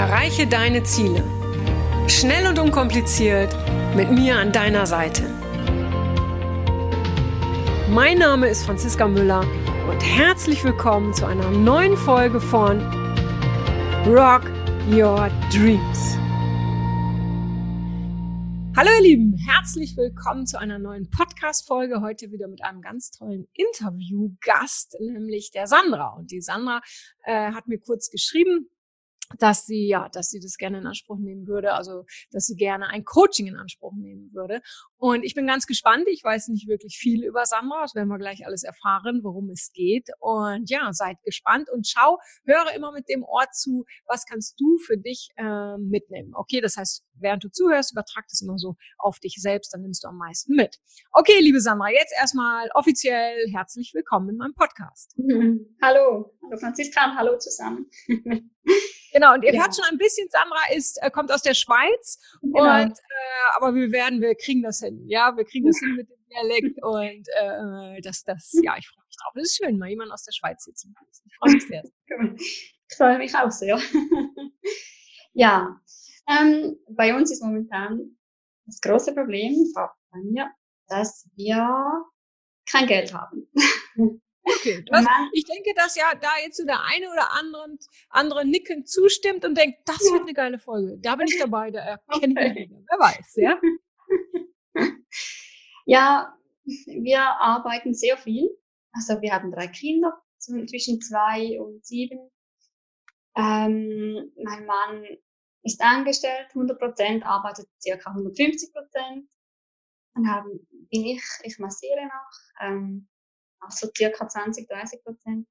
Erreiche deine Ziele. Schnell und unkompliziert mit mir an deiner Seite. Mein Name ist Franziska Müller und herzlich willkommen zu einer neuen Folge von Rock Your Dreams. Hallo ihr Lieben, herzlich willkommen zu einer neuen Podcast-Folge. Heute wieder mit einem ganz tollen Interviewgast, nämlich der Sandra. Und die Sandra äh, hat mir kurz geschrieben, dass sie ja, dass sie das gerne in Anspruch nehmen würde, also dass sie gerne ein Coaching in Anspruch nehmen würde. Und ich bin ganz gespannt. Ich weiß nicht wirklich viel über Sandra. Das werden wir gleich alles erfahren, worum es geht. Und ja, seid gespannt und schau, höre immer mit dem Ort zu, was kannst du für dich äh, mitnehmen. Okay, das heißt, während du zuhörst, übertrag das immer so auf dich selbst, dann nimmst du am meisten mit. Okay, liebe Sandra, jetzt erstmal offiziell herzlich willkommen in meinem Podcast. Hallo, hallo Franziska, hallo zusammen. Genau, und ihr ja. hört schon ein bisschen, Sandra ist, äh, kommt aus der Schweiz. Genau. Und, äh, aber wir werden, wir kriegen das hin. Ja, wir kriegen das hin mit dem Dialekt und äh, das, das, ja, ich freue mich drauf. Es ist schön, mal jemand aus der Schweiz hier zu begrüßen. Ich freue mich sehr. Ich freue mich auch sehr. ja, ähm, bei uns ist momentan das große Problem, bei mir, dass wir kein Geld haben. Okay, das, ich denke, dass ja da jetzt so der eine oder andere, andere nicken zustimmt und denkt, das wird eine geile Folge. Da bin ich dabei, da erkenne okay. ich mich wieder. Wer weiß, ja? ja, wir arbeiten sehr viel. Also wir haben drei Kinder zwischen zwei und sieben. Ähm, mein Mann ist angestellt, 100 Prozent, arbeitet circa 150 Prozent. Dann haben, bin ich, ich massiere noch. Ähm, auch so circa 20, 30 Prozent.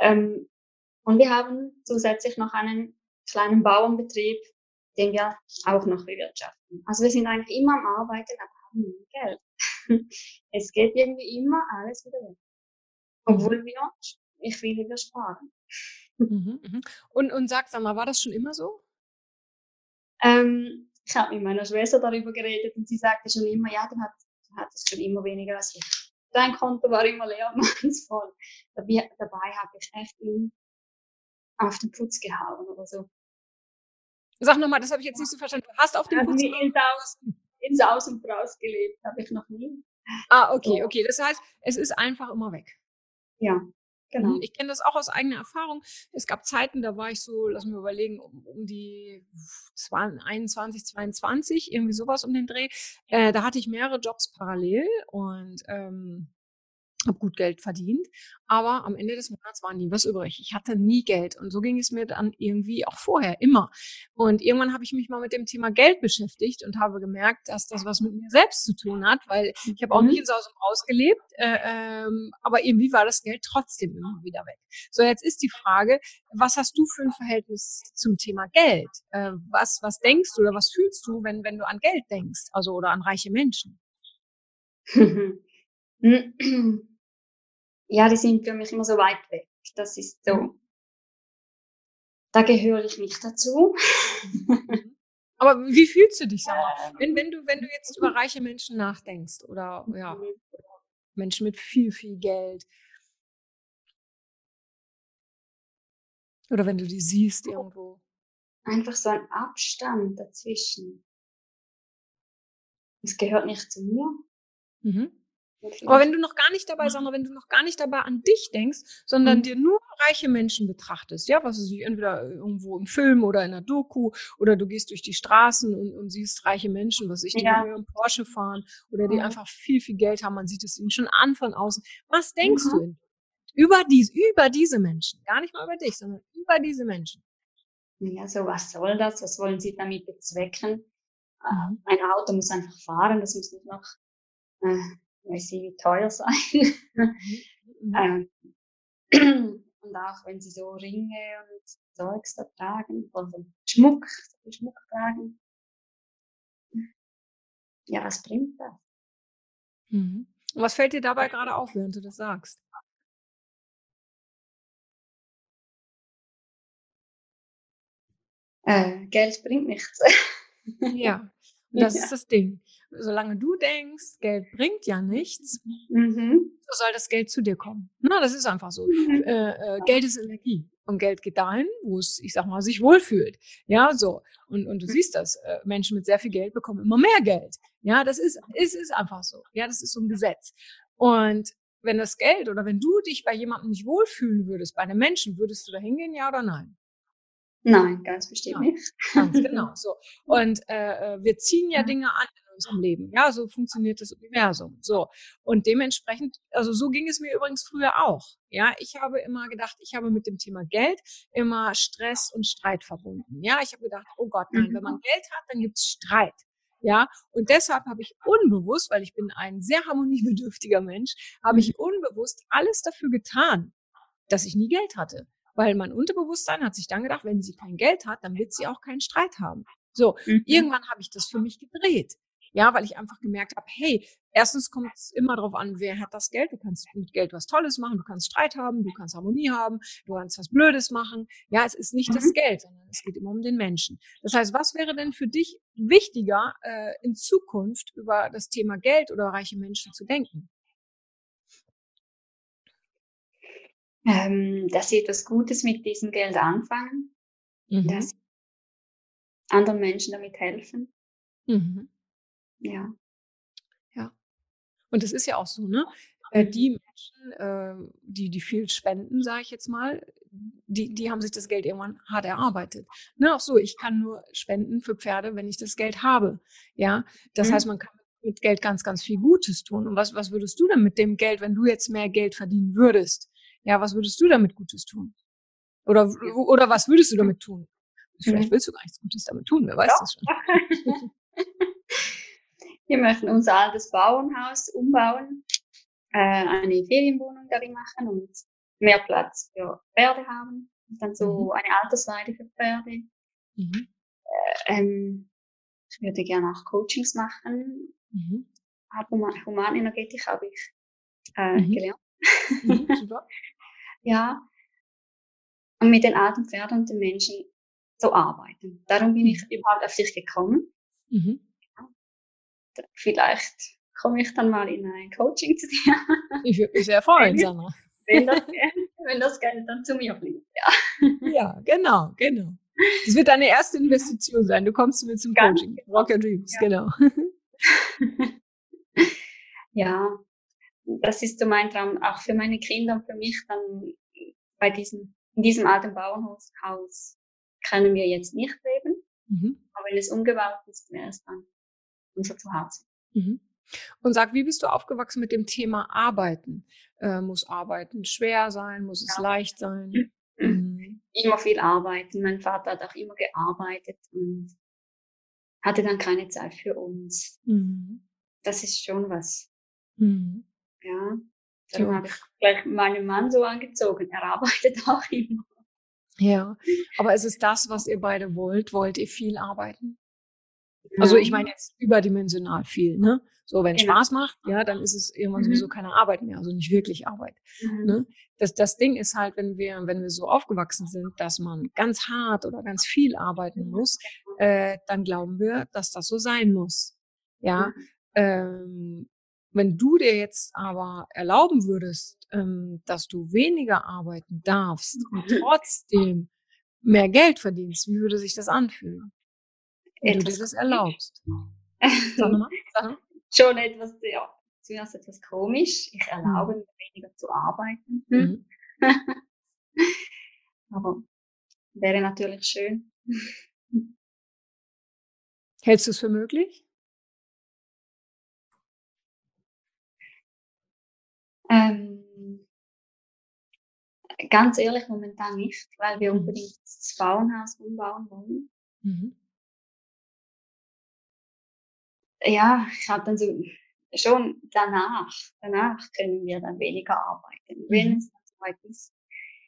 Ähm, und wir haben zusätzlich noch einen kleinen Bauernbetrieb, den wir auch noch bewirtschaften. Also wir sind eigentlich immer am Arbeiten, aber haben nie Geld. es geht irgendwie immer alles wieder weg. Obwohl wir, ich will wieder sparen. Mhm, mhm. Und, und sag, sag mal, war das schon immer so? Ähm, ich habe mit meiner Schwester darüber geredet und sie sagte schon immer, ja, du hattest schon immer weniger als ich dein Konto war immer leer und meins voll. Dabei, dabei habe ich echt ihn auf den Putz gehauen oder so. Sag nochmal, das habe ich jetzt nicht so verstanden. Du hast auf den Putz gehauen? Ins Aus, ins Aus und raus gelebt, habe ich noch nie. Ah, okay, okay. Das heißt, es ist einfach immer weg. Ja, Genau. Ich kenne das auch aus eigener Erfahrung. Es gab Zeiten, da war ich so, lass mich überlegen, um, um die 21, 22, irgendwie sowas um den Dreh. Äh, da hatte ich mehrere Jobs parallel und ähm, habe gut Geld verdient, aber am Ende des Monats war nie was übrig. Ich hatte nie Geld und so ging es mir dann irgendwie auch vorher immer. Und irgendwann habe ich mich mal mit dem Thema Geld beschäftigt und habe gemerkt, dass das was mit mir selbst zu tun hat, weil ich habe auch nicht mhm. in Saus und Braus gelebt, äh, ähm, aber irgendwie war das Geld trotzdem immer wieder weg. So, jetzt ist die Frage, was hast du für ein Verhältnis zum Thema Geld? Äh, was, was denkst du oder was fühlst du, wenn, wenn du an Geld denkst, also oder an reiche Menschen? ja, die sind für mich immer so weit weg. Das ist so, mhm. da gehöre ich nicht dazu. Mhm. Aber wie fühlst du dich, sag mal, wenn, wenn, du, wenn du jetzt über reiche Menschen nachdenkst oder ja, mhm. Menschen mit viel, viel Geld? Oder wenn du die siehst irgendwo? Einfach so ein Abstand dazwischen. Es gehört nicht zu mir. Mhm. Aber wenn du noch gar nicht dabei, Sandra, wenn du noch gar nicht dabei an dich denkst, sondern mhm. dir nur reiche Menschen betrachtest, ja, was ist entweder irgendwo im Film oder in einer Doku oder du gehst durch die Straßen und, und siehst reiche Menschen, was ich, die ja. im Porsche fahren oder die mhm. einfach viel, viel Geld haben, man sieht es ihnen schon an von außen. Was denkst mhm. du in, über, dies, über diese Menschen? Gar nicht mal über dich, sondern über diese Menschen. Ja, so was soll das? Was wollen sie damit bezwecken? Mhm. Ein Auto muss einfach fahren, das muss nicht noch äh, weil sie teuer sein. Mhm. ähm, und auch wenn sie so Ringe und Zeugs da tragen, also Schmuck, Schmuck tragen. Ja, was bringt das? Mhm. Und was fällt dir dabei gerade auf, während du das sagst? Äh, Geld bringt nichts. ja, das ja. ist das Ding. Solange du denkst, Geld bringt ja nichts, mhm. so soll das Geld zu dir kommen. Na, das ist einfach so. Mhm. Äh, äh, Geld ist Energie. Und Geld geht dahin, wo es, ich sag mal, sich wohlfühlt. Ja, so. Und, und du mhm. siehst das. Äh, Menschen mit sehr viel Geld bekommen immer mehr Geld. Ja, das ist, ist, ist einfach so. Ja, das ist so ein Gesetz. Und wenn das Geld oder wenn du dich bei jemandem nicht wohlfühlen würdest, bei einem Menschen, würdest du da hingehen, ja oder nein? Nein, ganz bestimmt ja, nicht. Ganz genau so. Und äh, äh, wir ziehen ja Dinge an unserem Leben. Ja, so funktioniert das Universum. So. Und dementsprechend, also so ging es mir übrigens früher auch. Ja, ich habe immer gedacht, ich habe mit dem Thema Geld immer Stress und Streit verbunden. Ja, ich habe gedacht, oh Gott, nein, wenn man mhm. Geld hat, dann gibt's Streit. Ja, und deshalb habe ich unbewusst, weil ich bin ein sehr harmoniebedürftiger Mensch, habe ich mhm. unbewusst alles dafür getan, dass ich nie Geld hatte. Weil mein Unterbewusstsein hat sich dann gedacht, wenn sie kein Geld hat, dann wird sie auch keinen Streit haben. So, mhm. irgendwann habe ich das für mich gedreht. Ja, weil ich einfach gemerkt habe, hey, erstens kommt es immer darauf an, wer hat das Geld. Du kannst mit Geld was Tolles machen, du kannst Streit haben, du kannst Harmonie haben, du kannst was Blödes machen. Ja, es ist nicht mhm. das Geld, sondern es geht immer um den Menschen. Das heißt, was wäre denn für dich wichtiger, äh, in Zukunft über das Thema Geld oder reiche Menschen zu denken? ähm, dass sie etwas Gutes mit diesem Geld anfangen, mhm. dass anderen Menschen damit helfen. Mhm. Ja. Ja. Und es ist ja auch so, ne? Äh, die Menschen, äh, die, die viel spenden, sage ich jetzt mal, die, die haben sich das Geld irgendwann hart erarbeitet. Ne, auch so, ich kann nur spenden für Pferde, wenn ich das Geld habe. Ja, das mhm. heißt, man kann mit Geld ganz, ganz viel Gutes tun. Und was, was würdest du denn mit dem Geld, wenn du jetzt mehr Geld verdienen würdest? Ja, was würdest du damit Gutes tun? Oder, oder was würdest du damit tun? Vielleicht mhm. willst du gar nichts Gutes damit tun, wer weiß ja. das schon. Wir möchten unser altes Bauernhaus umbauen, äh, eine Ferienwohnung darin machen und mehr Platz für Pferde haben. Und dann so mhm. eine Altersweide für Pferde. Mhm. Äh, ähm, ich würde gerne auch Coachings machen. Mhm. Humanenergetik habe ich äh, mhm. gelernt. Mhm, super. ja. Und mit den alten Pferden und den Menschen zu arbeiten. Darum bin ich mhm. überhaupt auf dich gekommen. Mhm. Vielleicht komme ich dann mal in ein Coaching zu dir. Ich würde mich sehr freuen, Sandra. Wenn das, wenn das Geld dann zu mir fliegt, ja. Ja, genau, genau. Das wird deine erste Investition sein. Du kommst mit zum Ganz Coaching. Genau. Rock Your Dreams, ja. genau. ja, das ist so mein Traum, auch für meine Kinder und für mich dann bei diesem, in diesem alten Bauernhaus können wir jetzt nicht leben. Mhm. Aber wenn es umgebaut ist, wäre es dann unser Zuhause. Mhm. Und sag, wie bist du aufgewachsen mit dem Thema Arbeiten? Äh, muss Arbeiten schwer sein? Muss es ja. leicht sein? Mhm. Immer viel arbeiten. Mein Vater hat auch immer gearbeitet und hatte dann keine Zeit für uns. Mhm. Das ist schon was. Mhm. Ja. Darum habe ich gleich meinen Mann so angezogen. Er arbeitet auch immer. Ja, aber ist es das, was ihr beide wollt? Wollt ihr viel arbeiten? Also ich meine jetzt überdimensional viel, ne? So, wenn es genau. Spaß macht, ja, dann ist es irgendwann mhm. sowieso keine Arbeit mehr, also nicht wirklich Arbeit. Mhm. Ne? Das, das Ding ist halt, wenn wir, wenn wir so aufgewachsen sind, dass man ganz hart oder ganz viel arbeiten muss, äh, dann glauben wir, dass das so sein muss. Ja, mhm. ähm, wenn du dir jetzt aber erlauben würdest, ähm, dass du weniger arbeiten darfst und trotzdem mehr Geld verdienst, wie würde sich das anfühlen? Wenn du dir das erlaubst. Sag mal, sag mal. Schon etwas, ja, zuerst etwas komisch. Ich erlaube mhm. mir weniger zu arbeiten. Mhm. aber wäre natürlich schön. Hältst du es für möglich? Ähm, ganz ehrlich, momentan nicht, weil wir mhm. unbedingt das Frauenhaus umbauen wollen. Mhm. Ja, ich habe dann so schon danach, danach können wir dann weniger arbeiten, wenn mhm. es dann soweit ist.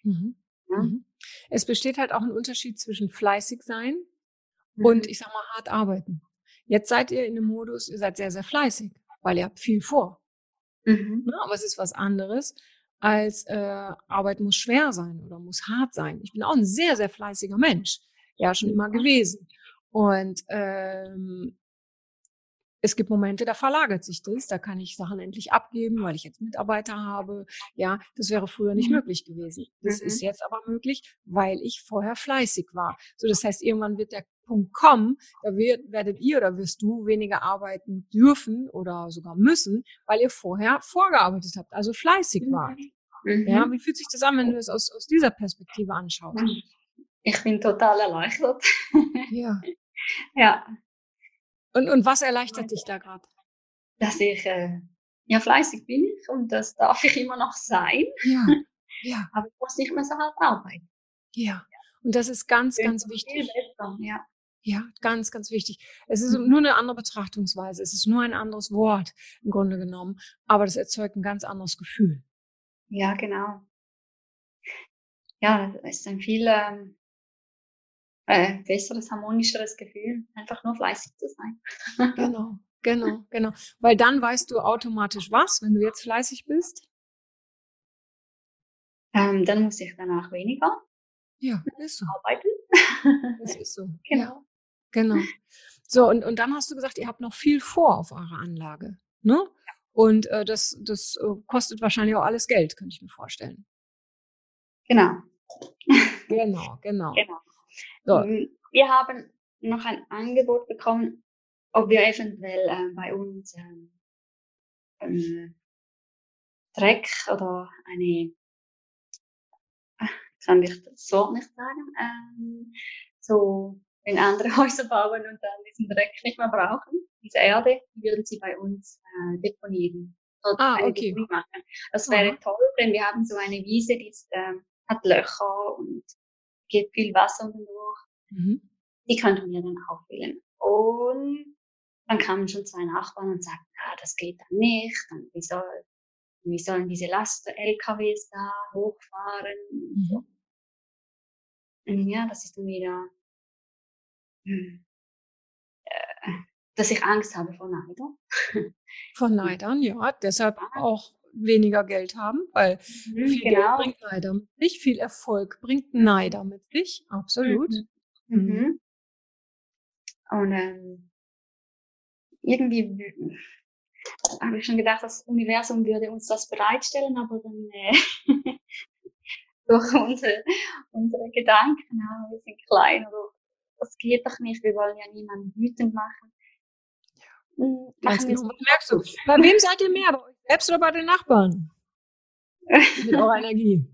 Mhm. Ja. Mhm. Es besteht halt auch ein Unterschied zwischen fleißig sein und ich sag mal hart arbeiten. Jetzt seid ihr in dem Modus, ihr seid sehr, sehr fleißig, weil ihr habt viel vor. Mhm. Ne? Aber es ist was anderes als äh, Arbeit muss schwer sein oder muss hart sein. Ich bin auch ein sehr, sehr fleißiger Mensch. Ja, schon immer gewesen. Und ähm, es gibt Momente, da verlagert sich das, da kann ich Sachen endlich abgeben, weil ich jetzt Mitarbeiter habe. Ja, das wäre früher nicht mhm. möglich gewesen. Das mhm. ist jetzt aber möglich, weil ich vorher fleißig war. So, das heißt, irgendwann wird der Punkt kommen, da wird, werdet ihr oder wirst du weniger arbeiten dürfen oder sogar müssen, weil ihr vorher vorgearbeitet habt, also fleißig mhm. wart. Mhm. Ja, wie fühlt sich das an, wenn du es aus, aus dieser Perspektive anschaust? Ich bin total erleichtert. Ja. ja, und, und was erleichtert dich da gerade? Dass ich, äh, ja, fleißig bin ich und das darf ich immer noch sein. Ja, ja. Aber ich muss nicht mehr so hart arbeiten. Ja, und das ist ganz, ja, ganz wichtig. Besser, ja. Ja, ganz, ganz wichtig. Es ist mhm. nur eine andere Betrachtungsweise. Es ist nur ein anderes Wort im Grunde genommen. Aber das erzeugt ein ganz anderes Gefühl. Ja, genau. Ja, es ist ein viel ähm, äh, besseres, harmonischeres Gefühl, einfach nur fleißig zu sein. genau, genau, genau. Weil dann weißt du automatisch was, wenn du jetzt fleißig bist? Ähm, dann muss ich danach weniger ja, ist so. arbeiten. Das ist so. Genau. Ja, genau. So, und, und dann hast du gesagt, ihr habt noch viel vor auf eurer Anlage. Ne? Und äh, das, das äh, kostet wahrscheinlich auch alles Geld, könnte ich mir vorstellen. Genau. Genau, genau. genau. So. Ähm, wir haben noch ein Angebot bekommen, ob wir eventuell äh, bei uns ähm, ähm, Dreck oder eine, kann ich das Wort nicht sagen, ähm, so wenn andere Häuser bauen und dann diesen Dreck nicht mehr brauchen, diese Erde, würden sie bei uns äh, deponieren. Ah, okay. Das wäre Aha. toll, denn wir haben so eine Wiese, die ist, äh, hat Löcher und geht viel Wasser unten durch. Mhm. Die könnten wir dann auffüllen. Und dann kamen schon zwei Nachbarn und sagten, ah, das geht dann nicht. Und wie, soll, wie sollen diese Last-LKWs da hochfahren? Mhm. So. Und ja, das ist dann wieder, hm, äh, dass ich Angst habe vor Neidern. Von Neidern, ja. Deshalb auch weniger Geld haben, weil mhm, viel genau. Geld bringt Neider mit sich, viel Erfolg bringt Neider mit sich, absolut. Mhm. Mhm. mhm. Und ähm, irgendwie habe ich schon gedacht, das Universum würde uns das bereitstellen, aber dann äh, durch unsere, unsere Gedanken, ja, wir sind klein oder das geht doch nicht, wir wollen ja niemanden wütend machen. Hm, Ganz genau. merkst du, bei wem seid ihr mehr? Bei euch selbst oder bei den Nachbarn? Mit eurer Energie.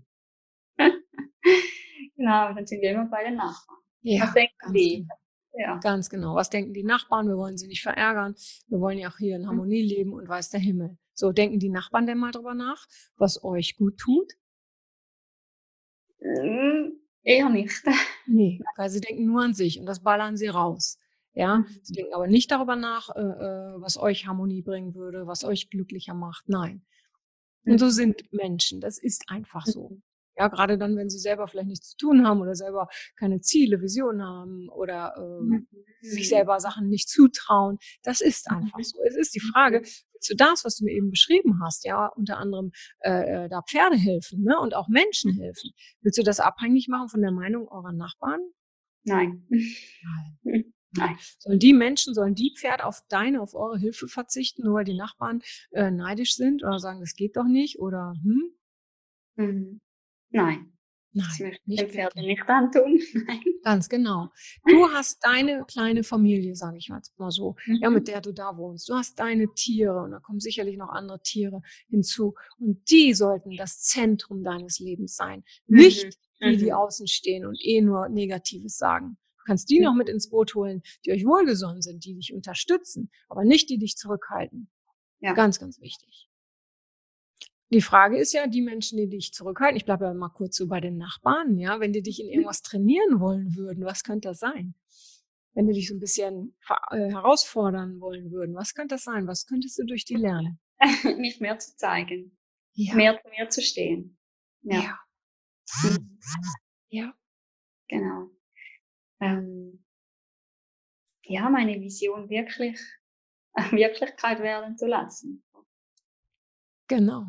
genau, dann sind wir immer bei den Nachbarn. Ja, Was denken die? Genau. Ja. Ganz genau. Was denken die Nachbarn? Wir wollen sie nicht verärgern. Wir wollen ja auch hier in mhm. Harmonie leben und weiß der Himmel. So, denken die Nachbarn denn mal drüber nach, was euch gut tut? Mm, eher nicht. Nee, weil sie denken nur an sich und das ballern sie raus. Ja, mhm. sie denken aber nicht darüber nach, äh, äh, was euch Harmonie bringen würde, was euch glücklicher macht. Nein. Und so mhm. sind Menschen. Das ist einfach so. Ja, gerade dann, wenn sie selber vielleicht nichts zu tun haben oder selber keine Ziele, Visionen haben oder äh, mhm. sich selber Sachen nicht zutrauen. Das ist einfach so. Es ist die Frage, willst du das, was du mir eben beschrieben hast, ja, unter anderem äh, äh da Pferde helfen ne, und auch Menschen helfen. Willst du das abhängig machen von der Meinung eurer Nachbarn? Nein. Nein. Nein. Sollen die Menschen, sollen die Pferde auf deine, auf eure Hilfe verzichten, nur weil die Nachbarn äh, neidisch sind oder sagen, das geht doch nicht oder hm? Mhm. Nein. Nein, das möchte ich dem Pferd nicht antun. Nein. Ganz genau. Du hast deine kleine Familie, sage ich mal so, mhm. ja, mit der du da wohnst. Du hast deine Tiere und da kommen sicherlich noch andere Tiere hinzu. Und die sollten das Zentrum deines Lebens sein. Mhm. Nicht die, die mhm. außen stehen und eh nur Negatives sagen. Du kannst die noch mit ins Boot holen, die euch wohlgesonnen sind, die dich unterstützen, aber nicht die dich zurückhalten. Ja. Ganz, ganz wichtig. Die Frage ist ja, die Menschen, die dich zurückhalten, ich bleibe ja mal kurz so bei den Nachbarn, ja, wenn die dich in mhm. irgendwas trainieren wollen würden, was könnte das sein? Wenn die dich so ein bisschen äh, herausfordern wollen würden, was könnte das sein? Was könntest du durch die lernen? Mich mehr zu zeigen. Ja. Mehr zu mir zu stehen. Ja. Ja. Mhm. ja. Genau. Ähm, ja, meine Vision wirklich Wirklichkeit werden zu lassen. Genau.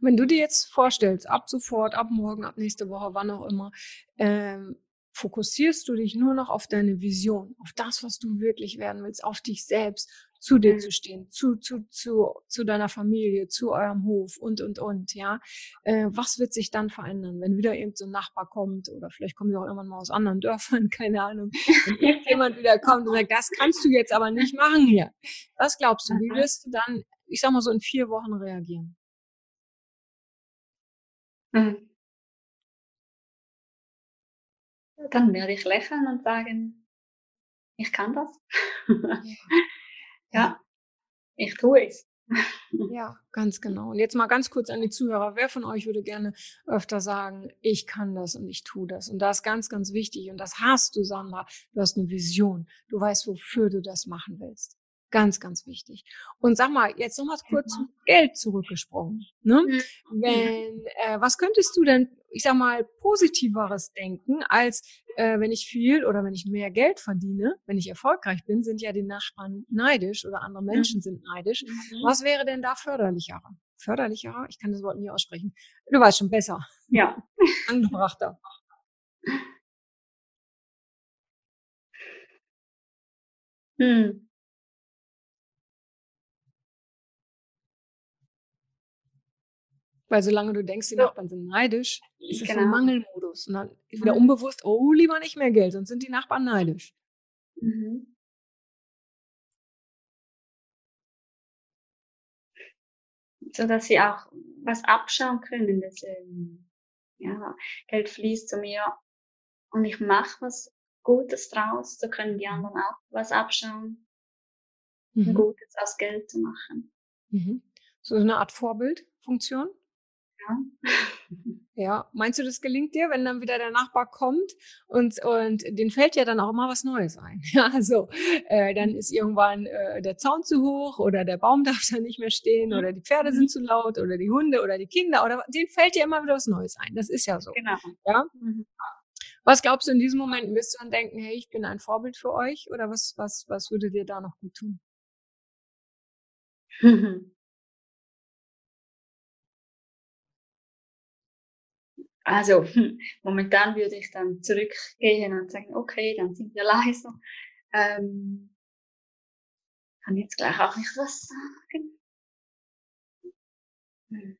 Und wenn du dir jetzt vorstellst, ab sofort, ab morgen, ab nächste Woche, wann auch immer, ähm, fokussierst du dich nur noch auf deine Vision, auf das, was du wirklich werden willst, auf dich selbst, zu dir Mhm. zu stehen, zu, zu, zu, zu deiner Familie, zu eurem Hof und, und, und, ja. Äh, was wird sich dann verändern, wenn wieder irgendein so ein Nachbar kommt oder vielleicht kommen die auch irgendwann mal aus anderen Dörfern, keine Ahnung. Wenn irgendjemand wieder kommt und sagt, das kannst du jetzt aber nicht machen hier. Was glaubst du, wie Aha. wirst du dann, ich sag mal so in vier Wochen reagieren? Mhm. Dann werde ich lächeln und sagen, ich kann das. ja, ich tue es. Ja, ganz genau. Und jetzt mal ganz kurz an die Zuhörer. Wer von euch würde gerne öfter sagen, ich kann das und ich tue das? Und das ist ganz, ganz wichtig. Und das hast du, Sandra. Du hast eine Vision. Du weißt, wofür du das machen willst. Ganz, ganz wichtig. Und sag mal, jetzt noch mal kurz zum Geld zurückgesprungen. Ne? Mhm. Wenn, äh, was könntest du denn, ich sag mal, positiveres denken, als äh, wenn ich viel oder wenn ich mehr Geld verdiene, wenn ich erfolgreich bin, sind ja die Nachbarn neidisch oder andere Menschen sind neidisch. Mhm. Was wäre denn da förderlicherer? Förderlicherer? Ich kann das Wort nie aussprechen. Du weißt schon besser. Ja. Angebrachter. Hm. Weil solange du denkst, die So. Nachbarn sind neidisch, ist es ein Genau. Mangelmodus. Und dann ist wieder Mhm. unbewusst, oh, lieber nicht mehr Geld, sonst sind die Nachbarn neidisch. Mhm. So dass sie auch was abschauen können, dass ähm, ja, Geld fließt zu mir und ich mache was Gutes draus, so können die anderen auch was abschauen, Mhm. Gutes aus Geld zu machen. Mhm. So eine Art Vorbildfunktion. Ja. Meinst du, das gelingt dir, wenn dann wieder der Nachbar kommt und, und den fällt ja dann auch immer was Neues ein? Ja, also äh, dann ist irgendwann äh, der Zaun zu hoch oder der Baum darf da nicht mehr stehen oder die Pferde sind zu laut oder die Hunde oder die Kinder oder denen fällt ja immer wieder was Neues ein. Das ist ja so. Genau. Ja? Mhm. Was glaubst du in diesem Moment? Wirst du dann denken, hey, ich bin ein Vorbild für euch oder was, was, was würde dir da noch gut tun? Also momentan würde ich dann zurückgehen und sagen, okay, dann sind wir leiser. Ähm, kann jetzt gleich auch nicht was sagen. Hm.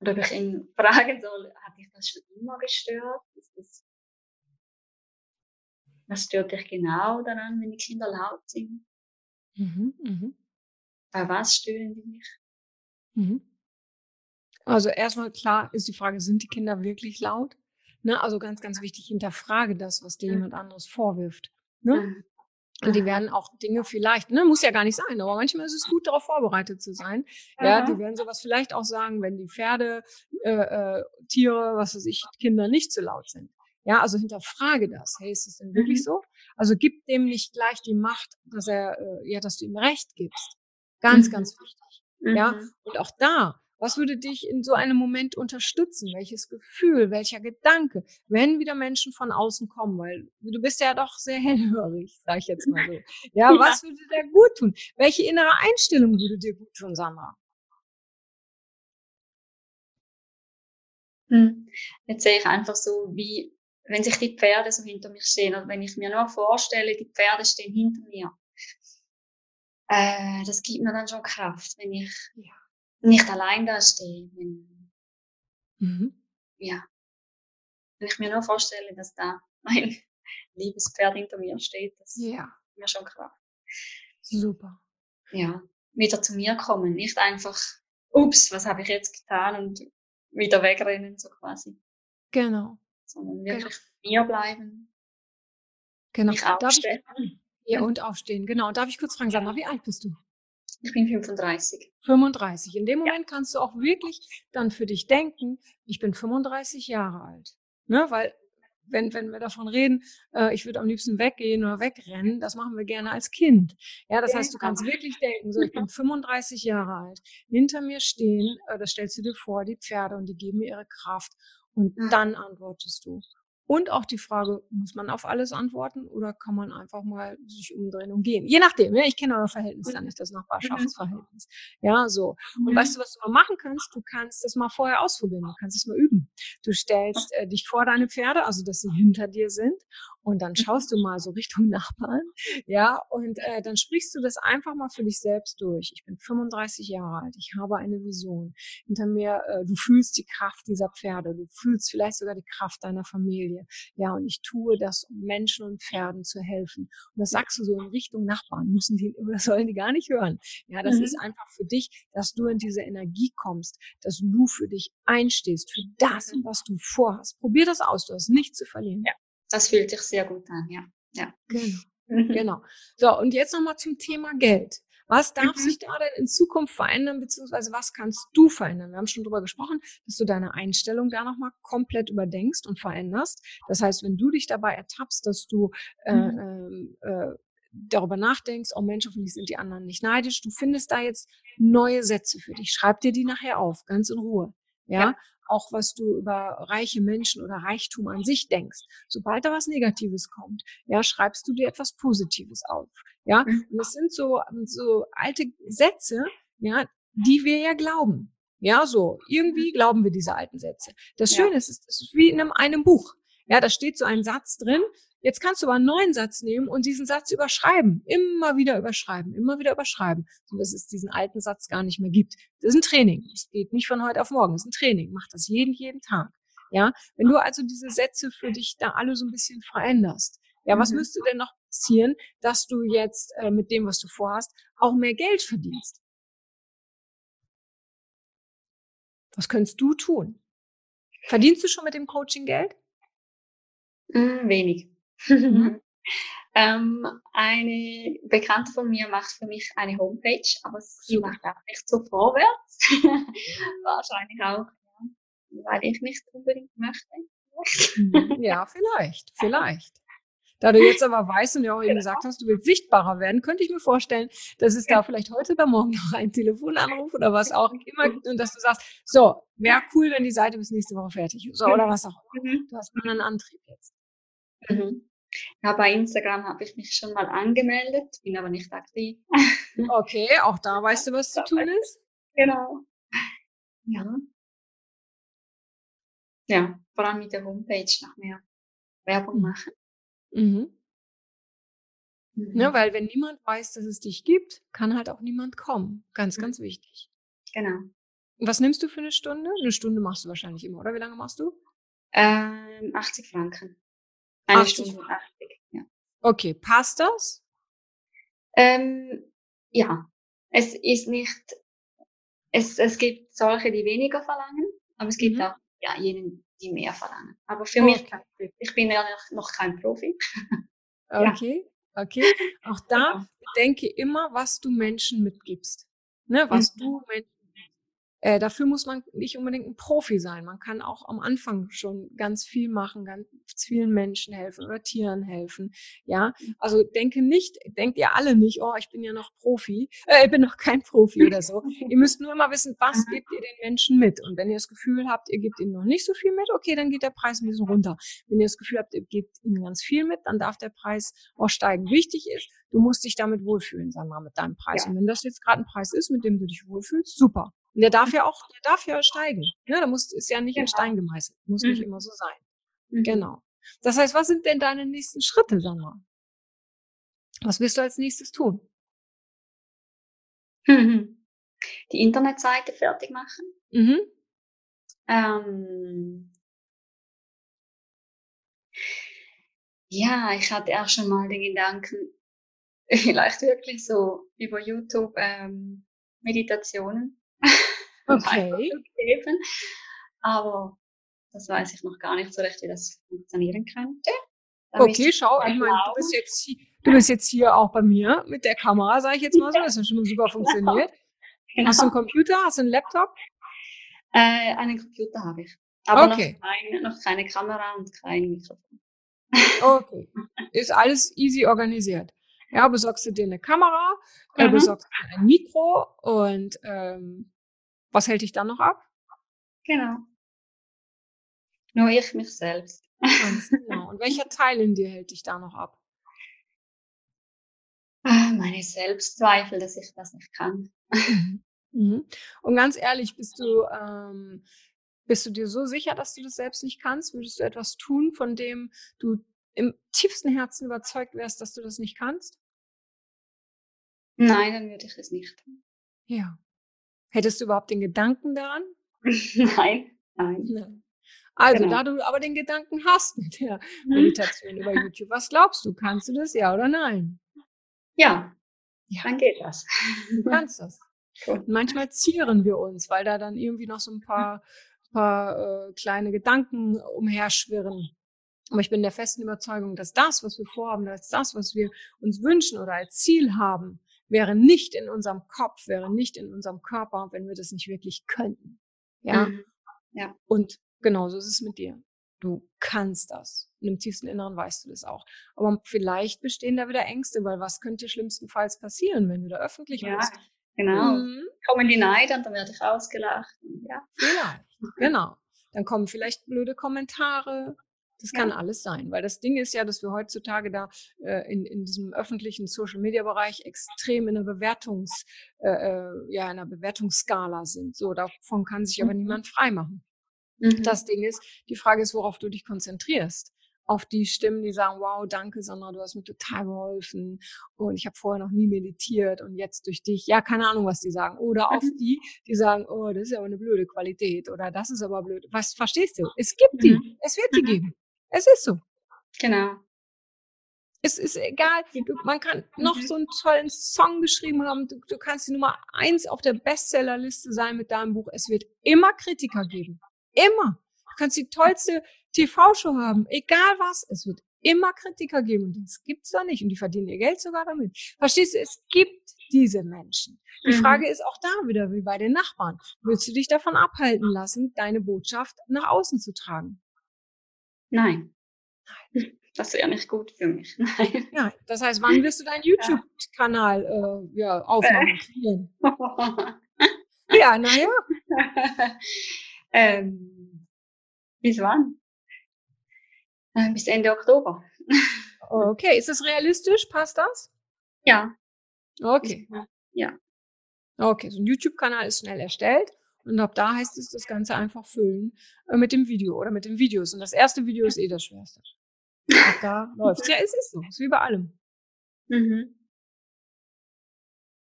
Oder ob ich ihn fragen soll, hat dich das schon immer gestört? Ist das, was stört dich genau daran, wenn die Kinder laut sind? Mhm, mhm, Bei was stören die mich? mhm. Also erstmal klar ist die Frage, sind die Kinder wirklich laut? Ne? Also ganz, ganz wichtig, hinterfrage das, was dir jemand anderes vorwirft. Ne? Und die werden auch Dinge vielleicht, ne, muss ja gar nicht sein, aber manchmal ist es gut, darauf vorbereitet zu sein. Ja, die werden sowas vielleicht auch sagen, wenn die Pferde, äh, äh, Tiere, was weiß ich, Kinder nicht zu laut sind. Ja, also hinterfrage das. Hey, ist das denn wirklich Mhm. so? Also gib dem nicht gleich die Macht, dass er, äh, ja, dass du ihm Recht gibst. Ganz, Mhm. ganz wichtig. Ja, Mhm. und auch da, was würde dich in so einem Moment unterstützen? Welches Gefühl, welcher Gedanke, wenn wieder Menschen von außen kommen? Weil du bist ja doch sehr hellhörig, sag ich jetzt mal so. Ja, Ja. was würde dir gut tun? Welche innere Einstellung würde dir gut tun, Sandra? Hm. Jetzt sehe ich einfach so, wie, wenn sich die Pferde so hinter mir stehen und wenn ich mir nur vorstelle, die Pferde stehen hinter mir, äh, das gibt mir dann schon Kraft, wenn ich Ja. nicht allein da stehe. Wenn, Mhm. ja, wenn ich mir nur vorstelle, dass da mein liebes Pferd hinter mir steht, das Ja, gibt mir schon Kraft. super. Ja, wieder zu mir kommen, nicht einfach, ups, was habe ich jetzt getan und wieder wegrennen, so quasi, Genau, sondern Genau. wirklich mir bleiben, genau. mich aufstellen. ja, und aufstehen, genau. Darf ich kurz fragen, Sandra, wie alt bist du? Ich bin 35. 35. In dem Moment kannst du auch wirklich dann für dich denken, ich bin 35 Jahre alt. Ne? Weil, wenn, wenn wir davon reden, äh, ich würde am liebsten weggehen oder wegrennen, das machen wir gerne als Kind. Ja, das heißt, du kannst wirklich denken, so, ich bin 35 Jahre alt, hinter mir stehen, äh, das stellst du dir vor, die Pferde und die geben mir ihre Kraft und Mhm. dann antwortest du. Und auch die Frage, muss man auf alles antworten oder kann man einfach mal sich umdrehen und gehen? Je nachdem, ja, ich kenne euer Verhältnis ja nicht, das Nachbarschaftsverhältnis. Ja, so. Und weißt du, was du mal machen kannst? Du kannst das mal vorher ausprobieren, du kannst es mal üben. Du stellst äh, dich vor deine Pferde, also dass sie hinter dir sind und dann schaust du mal so Richtung Nachbarn, ja, und äh, dann sprichst du das einfach mal für dich selbst durch. Ich bin 35 Jahre alt, ich habe eine Vision. Hinter mir, äh, du fühlst die Kraft dieser Pferde, du fühlst vielleicht sogar die Kraft deiner Familie. Ja, und ich tue das, um Menschen und Pferden zu helfen. Und das sagst du so in Richtung Nachbarn, müssen die, oder sollen die gar nicht hören. Ja, das mhm. ist einfach für dich, dass du in diese Energie kommst, dass du für dich einstehst, für das, mhm. was du vorhast. Probier das aus, du hast nichts zu verlieren. Ja, das fühlt sich sehr gut an, ja. Ja. Genau. Genau. So, und jetzt nochmal zum Thema Geld. Was darf mhm. sich da denn in Zukunft verändern, beziehungsweise was kannst du verändern? Wir haben schon drüber gesprochen, dass du deine Einstellung da nochmal komplett überdenkst und veränderst. Das heißt, wenn du dich dabei ertappst, dass du äh, mhm. äh, äh, darüber nachdenkst, oh Mensch, hoffentlich sind die anderen nicht neidisch, du findest da jetzt neue Sätze für dich. Schreib dir die nachher auf, ganz in Ruhe. Ja, ja auch was du über reiche Menschen oder Reichtum an sich denkst. Sobald da was Negatives kommt, ja, schreibst du dir etwas Positives auf. Ja, mhm. und das sind so, so alte Sätze, ja, die wir ja glauben. Ja, so. Irgendwie mhm. glauben wir diese alten Sätze. Das Schöne ja. ist, es ist wie in einem, einem Buch. Ja, da steht so ein Satz drin, Jetzt kannst du aber einen neuen Satz nehmen und diesen Satz überschreiben. Immer wieder überschreiben, immer wieder überschreiben, sodass es diesen alten Satz gar nicht mehr gibt. Das ist ein Training. Es geht nicht von heute auf morgen. Das ist ein Training. Mach das jeden, jeden Tag. Ja, wenn du also diese Sätze für dich da alle so ein bisschen veränderst. Ja, was mhm. müsste denn noch passieren, dass du jetzt äh, mit dem, was du vorhast, auch mehr Geld verdienst? Was könntest du tun? Verdienst du schon mit dem Coaching Geld? Mm, wenig. Mhm. ähm, eine Bekannte von mir macht für mich eine Homepage, aber sie Super. macht auch nicht so vorwärts. Wahrscheinlich auch, ja, weil ich nicht unbedingt möchte. Mhm. ja, vielleicht, vielleicht. Da du jetzt aber weißt und ja auch eben genau. gesagt hast, du willst sichtbarer werden, könnte ich mir vorstellen, dass es da vielleicht heute oder morgen noch einen Telefonanruf oder was auch immer und dass du sagst, so, wäre cool, wenn die Seite bis nächste Woche fertig ist oder was auch immer. Mhm. Du hast einen Antrieb jetzt. Mhm. Ja, bei Instagram habe ich mich schon mal angemeldet, bin aber nicht aktiv. Okay, auch da weißt du, was zu tun ist? Genau. Ja. Ja, vor allem mit der Homepage noch mehr Werbung mhm. machen. Mhm. Mhm. Ja, weil wenn niemand weiß, dass es dich gibt, kann halt auch niemand kommen. Ganz, mhm. ganz wichtig. Genau. Was nimmst du für eine Stunde? Eine Stunde machst du wahrscheinlich immer, oder? Wie lange machst du? Ähm, 80 Franken. Eine 80. Stunde 80, ja. Okay, passt das? Ähm, ja, es ist nicht, es, es gibt solche, die weniger verlangen, aber es gibt mhm. auch ja, jene, die mehr verlangen. Aber für okay. mich, ich bin ja noch kein Profi. okay, ja. okay. Auch da genau. denke immer, was du Menschen mitgibst. Ne, was mhm. du Menschen äh, dafür muss man nicht unbedingt ein Profi sein. Man kann auch am Anfang schon ganz viel machen, ganz vielen Menschen helfen oder Tieren helfen. Ja, also denke nicht, denkt ihr alle nicht, oh, ich bin ja noch Profi, äh, ich bin noch kein Profi oder so. ihr müsst nur immer wissen, was gebt ihr den Menschen mit? Und wenn ihr das Gefühl habt, ihr gebt ihnen noch nicht so viel mit, okay, dann geht der Preis ein bisschen runter. Wenn ihr das Gefühl habt, ihr gebt ihnen ganz viel mit, dann darf der Preis auch steigen. Wichtig ist, du musst dich damit wohlfühlen, sagen wir mal, mit deinem Preis. Ja. Und wenn das jetzt gerade ein Preis ist, mit dem du dich wohlfühlst, super. Und der darf ja auch, der darf ja steigen. Ja, ne, da muss, ist ja nicht genau. in Stein gemeißelt. Muss mhm. nicht immer so sein. Mhm. Genau. Das heißt, was sind denn deine nächsten Schritte, Sandra? Was wirst du als nächstes tun? Die Internetseite fertig machen. Mhm. Ähm, ja, ich hatte auch schon mal den Gedanken, vielleicht wirklich so über YouTube ähm, Meditationen Okay. geben. Aber das weiß ich noch gar nicht so recht, wie das funktionieren könnte. Da okay, schau, ich meine, du bist, jetzt, du bist jetzt hier auch bei mir mit der Kamera, sage ich jetzt mal so. Das hat schon mal super genau. funktioniert. Genau. Hast du einen Computer? Hast du einen Laptop? Äh, einen Computer habe ich. Aber okay. noch, kein, noch keine Kamera und kein Mikrofon. Okay. Ist alles easy organisiert. Ja, besorgst du dir eine Kamera, äh, mhm. besorgst dir ein Mikro und ähm, was hält dich dann noch ab? Genau. Nur ich mich selbst. Ganz genau. Und welcher Teil in dir hält dich da noch ab? Ah, meine Selbstzweifel, dass ich das nicht kann. Mhm. Mhm. Und ganz ehrlich, bist du, ähm, bist du dir so sicher, dass du das selbst nicht kannst? Würdest du etwas tun, von dem du im tiefsten Herzen überzeugt wärst, dass du das nicht kannst? Nein, dann würde ich es nicht. Ja. Hättest du überhaupt den Gedanken daran? nein, nein. nein. Also, genau. da du aber den Gedanken hast mit der mhm. Meditation über YouTube, was glaubst du? Kannst du das, ja oder nein? Ja, ja. dann geht das. Du kannst das. Und manchmal zieren wir uns, weil da dann irgendwie noch so ein paar, paar äh, kleine Gedanken umherschwirren. Aber ich bin der festen Überzeugung, dass das, was wir vorhaben, als das, was wir uns wünschen oder als Ziel haben, wäre nicht in unserem Kopf, wäre nicht in unserem Körper, wenn wir das nicht wirklich könnten. Ja. Mhm. Ja. Und genauso ist es mit dir. Du kannst das. Und im tiefsten Inneren weißt du das auch. Aber vielleicht bestehen da wieder Ängste, weil was könnte schlimmstenfalls passieren, wenn du da öffentlich ja, bist? Genau. Mhm. Kommen die Neid und dann werde ich ausgelacht. Ja. Vielleicht. Genau. Dann kommen vielleicht blöde Kommentare. Das kann ja. alles sein, weil das Ding ist ja, dass wir heutzutage da äh, in, in diesem öffentlichen Social Media Bereich extrem in einer Bewertungs, äh, äh ja, in einer Bewertungsskala sind. So, davon kann sich aber mhm. niemand freimachen. Mhm. Das Ding ist, die Frage ist, worauf du dich konzentrierst. Auf die Stimmen, die sagen, wow, danke Sandra, du hast mir total geholfen und ich habe vorher noch nie meditiert und jetzt durch dich, ja, keine Ahnung, was die sagen. Oder auf mhm. die, die sagen, oh, das ist aber eine blöde Qualität oder das ist aber blöd. Was verstehst du? Es gibt die, mhm. es wird die mhm. geben. Es ist so. Genau. Es ist egal, du, man kann noch mhm. so einen tollen Song geschrieben haben, du, du kannst die Nummer eins auf der Bestsellerliste sein mit deinem Buch. Es wird immer Kritiker geben. Immer. Du kannst die tollste TV-Show haben, egal was. Es wird immer Kritiker geben und das gibt's da nicht und die verdienen ihr Geld sogar damit. Verstehst du? Es gibt diese Menschen. Die mhm. Frage ist auch da wieder wie bei den Nachbarn. Willst du dich davon abhalten lassen, deine Botschaft nach außen zu tragen? Nein. Nein. Das wäre nicht gut für mich. Nein. Ja, das heißt, wann wirst du deinen YouTube-Kanal äh, ja, aufmachen? Äh. ja, naja. Ähm, bis wann? Äh, bis Ende Oktober. okay, ist das realistisch? Passt das? Ja. Okay. Ja. Okay, so ein YouTube-Kanal ist schnell erstellt. Und ab da heißt es, das Ganze einfach füllen äh, mit dem Video oder mit den Videos. Und das erste Video ist eh das Schwerste. Ab da läuft Ja, es ist so. Es ist wie bei allem. Mhm.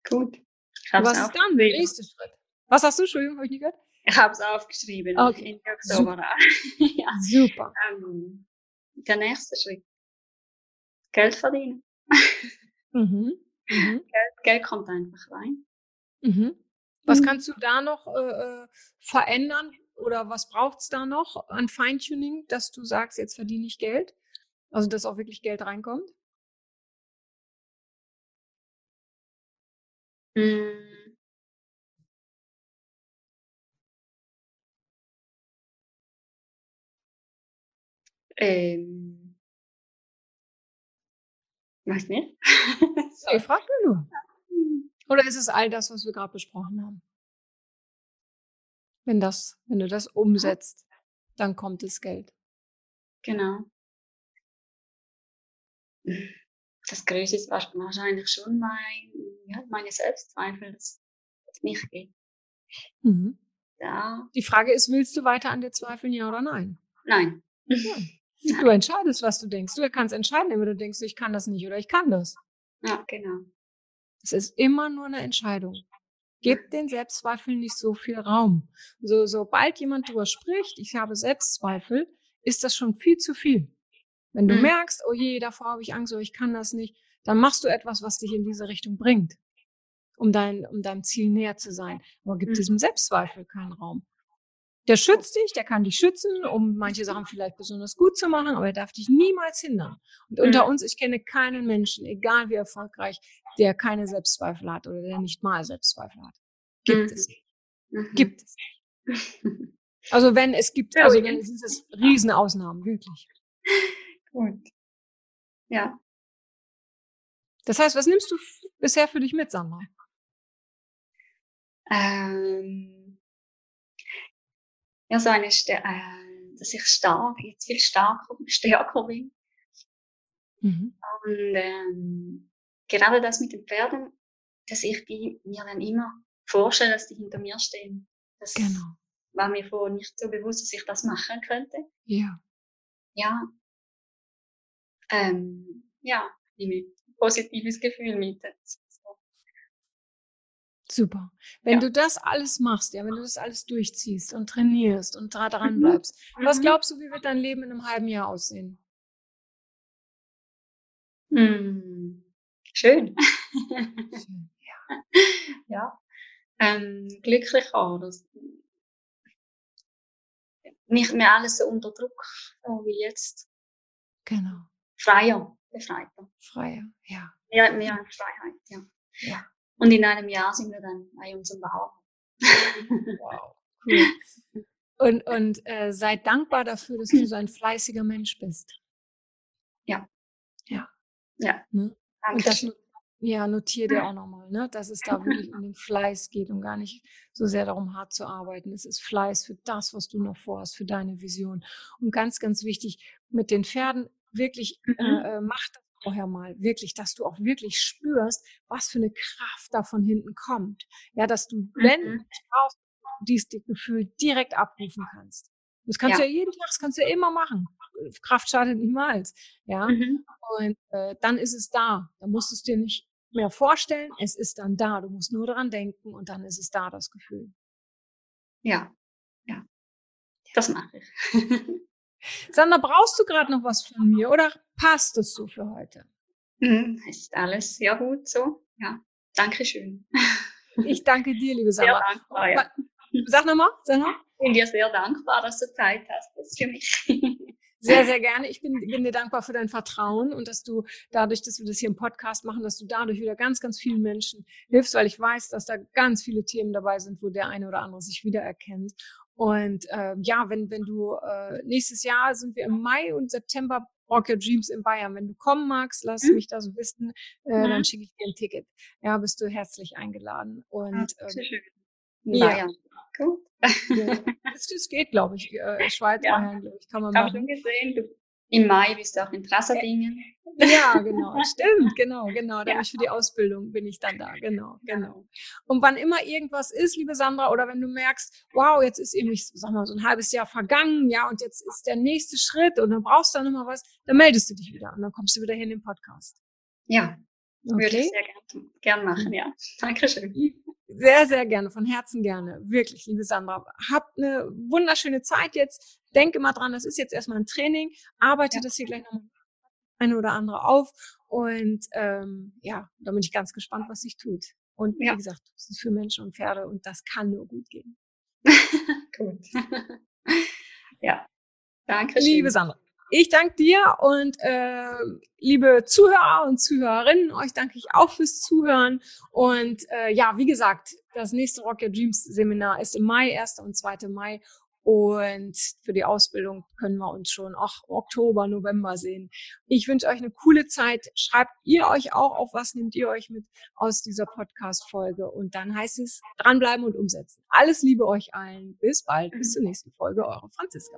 Gut. Was ist dann der nächste Schritt? Was hast du? Entschuldigung, habe ich nicht gehört? Ich habe es aufgeschrieben. Okay. Oktober. ja. Super. Ähm, der nächste Schritt. Geld verdienen. mhm. Mhm. Geld, Geld, kommt einfach rein. Mhm. Was mhm. kannst du da noch äh, äh verändern oder was braucht es da noch an Feintuning, dass du sagst, jetzt verdiene ich Geld? Also, dass auch wirklich Geld reinkommt? Mhm. Ähm, weiß nicht. so. Ich frage nur. Oder ist es all das, was wir gerade besprochen haben? Wenn das, wenn du das umsetzt, dann kommt das Geld. Genau. Das Größte ist wahrscheinlich schon mein, ja, meine Selbstzweifel, dass es nicht geht. Mhm. Ja. Die Frage ist, willst du weiter an dir zweifeln, ja oder nein? Nein. Ja. Du entscheidest, was du denkst. Du kannst entscheiden, wenn du denkst, ich kann das nicht oder ich kann das. Ja, genau. Es ist immer nur eine Entscheidung. Gib den Selbstzweifeln nicht so viel Raum. So, sobald jemand darüber spricht, ich habe Selbstzweifel, ist das schon viel zu viel. Wenn du mhm. merkst, oh je, davor habe ich Angst oder ich kann das nicht, dann machst du etwas, was dich in diese Richtung bringt, um dein, um deinem Ziel näher zu sein. Aber gib mhm. diesem Selbstzweifel keinen Raum. Der schützt dich, der kann dich schützen, um manche Sachen vielleicht besonders gut zu machen, aber er darf dich niemals hindern. Und mhm. unter uns, ich kenne keinen Menschen, egal wie erfolgreich, der keine Selbstzweifel hat oder der nicht mal Selbstzweifel hat. Gibt mhm. es nicht. Mhm. Gibt es nicht. Also wenn es gibt, also wenn es sind es Riesenausnahmen, wirklich. Gut. Ja. Das heißt, was nimmst du bisher für dich mit, Sandra? Ähm ja, so eine, äh, dass ich stark, jetzt viel starker, stärker bin. Mhm. Und ähm, gerade das mit den Pferden, dass ich die mir dann immer vorstelle, dass die hinter mir stehen. Das genau. war mir vorher nicht so bewusst, dass ich das machen könnte. Ja. Ja. Ähm, ja, nehme ich positives Gefühl mit. Super. Wenn ja. du das alles machst, ja, wenn du das alles durchziehst und trainierst und dran mhm. bleibst, mhm. was glaubst du, wie wird dein Leben in einem halben Jahr aussehen? Mhm. Schön. Schön. Ja. ja. Ähm, glücklicher. Das, nicht mehr alles so unter Druck wie jetzt. Genau. Freier, befreiter. Freier, ja. Mehr, mehr Freiheit, ja. Ja. Und in einem Jahr sind wir dann bei unserem Bauer. Wow, cool. Und, und äh, sei dankbar dafür, dass du so ein fleißiger Mensch bist. Ja. Ja. Ja. Ne? Und das, ja, notier dir auch nochmal, ne, dass es da wirklich um den Fleiß geht und gar nicht so sehr darum, hart zu arbeiten. Es ist Fleiß für das, was du noch vorhast, für deine Vision. Und ganz, ganz wichtig, mit den Pferden wirklich, äh, mhm. äh, mach das vorher mal wirklich, dass du auch wirklich spürst, was für eine Kraft da von hinten kommt. Ja, dass du, wenn mhm. du brauchst, dieses Gefühl direkt abrufen kannst. Das kannst ja. du ja jeden Tag, das kannst du ja immer machen. Kraft schadet niemals. Ja. Mhm. Und äh, dann ist es da. Da musst du es dir nicht mehr vorstellen. Es ist dann da. Du musst nur daran denken und dann ist es da, das Gefühl. Ja. Ja. Das mache ich. Sandra, brauchst du gerade noch was von mir oder passt es so für heute? Mhm, ist alles sehr gut so. Ja, danke schön. Ich danke dir, liebe Sandra. Sehr dankbar, ja. Sag nochmal, nochmal. Ich bin dir sehr dankbar, dass du Zeit hast. Das ist für mich. Sehr, sehr gerne. Ich bin, bin dir dankbar für dein Vertrauen und dass du dadurch, dass wir das hier im Podcast machen, dass du dadurch wieder ganz, ganz vielen Menschen hilfst, weil ich weiß, dass da ganz viele Themen dabei sind, wo der eine oder andere sich wiedererkennt. Und äh, ja, wenn, wenn du äh, nächstes Jahr sind wir im Mai und September Rock Your Dreams in Bayern. Wenn du kommen magst, lass mhm. mich da so wissen, äh, mhm. dann schicke ich dir ein Ticket. Ja, bist du herzlich eingeladen. Und Ach, ähm, schön. Ja. Bayern. Cool. Ja. Das, das geht, glaube ich. Äh, Schweiz, ja. Bayern, glaube ich, kann man ich machen. Ich schon gesehen, du im Mai bist du auch in Trassadingen. Ja, genau, stimmt, genau, genau. Da ja. ich für die Ausbildung bin ich dann da, genau, genau. Und wann immer irgendwas ist, liebe Sandra, oder wenn du merkst, wow, jetzt ist eben, ich sag mal, so ein halbes Jahr vergangen, ja, und jetzt ist der nächste Schritt und dann brauchst du dann nochmal was, dann meldest du dich wieder und dann kommst du wieder hin im Podcast. Ja, okay. würde ich sehr gern, gern machen, ja. Dankeschön. Sehr, sehr gerne, von Herzen gerne. Wirklich, liebe Sandra. Habt eine wunderschöne Zeit jetzt. Denke mal dran, das ist jetzt erstmal ein Training. Arbeite ja. das hier gleich noch eine oder andere auf. Und ähm, ja, da bin ich ganz gespannt, was sich tut. Und wie ja. gesagt, das ist für Menschen und Pferde und das kann nur gut gehen. gut. ja, danke. Liebe Sandra. Ich danke dir und äh, liebe Zuhörer und Zuhörerinnen, euch danke ich auch fürs Zuhören. Und äh, ja, wie gesagt, das nächste Rock Your Dreams Seminar ist im Mai, 1. und 2. Mai. Und für die Ausbildung können wir uns schon auch Oktober, November sehen. Ich wünsche euch eine coole Zeit. Schreibt ihr euch auch auf, was nehmt ihr euch mit aus dieser Podcast-Folge? Und dann heißt es dranbleiben und umsetzen. Alles Liebe euch allen. Bis bald. Bis zur nächsten Folge. Eure Franziska.